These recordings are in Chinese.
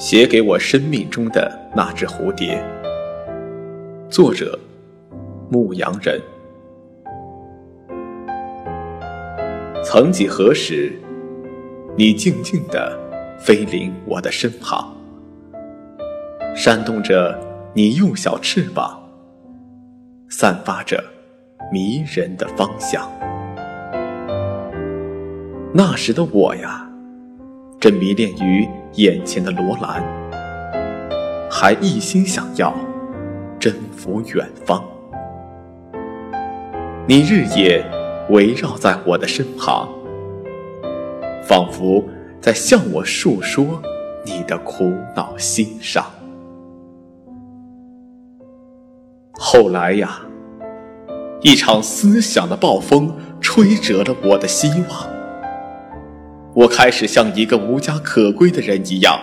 写给我生命中的那只蝴蝶。作者：牧羊人。曾几何时，你静静地飞临我的身旁，扇动着你幼小翅膀，散发着迷人的芳香。那时的我呀，正迷恋于眼前的罗兰，还一心想要征服远方。你日夜围绕在我的身旁，仿佛在向我诉说你的苦恼心伤。后来呀，一场思想的暴风吹折了我的希望。我开始像一个无家可归的人一样，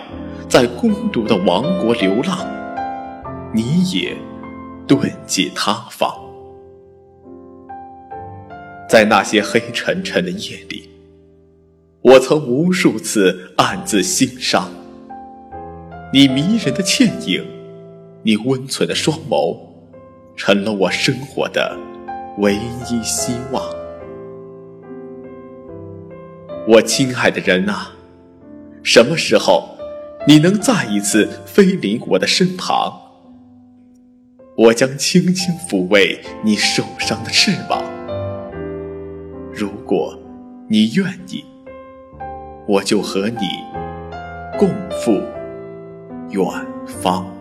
在孤独的王国流浪。你也遁迹他方，在那些黑沉沉的夜里，我曾无数次暗自心伤。你迷人的倩影，你温存的双眸，成了我生活的唯一希望。我亲爱的人啊，什么时候你能再一次飞临我的身旁？我将轻轻抚慰你受伤的翅膀。如果你愿意，我就和你共赴远方。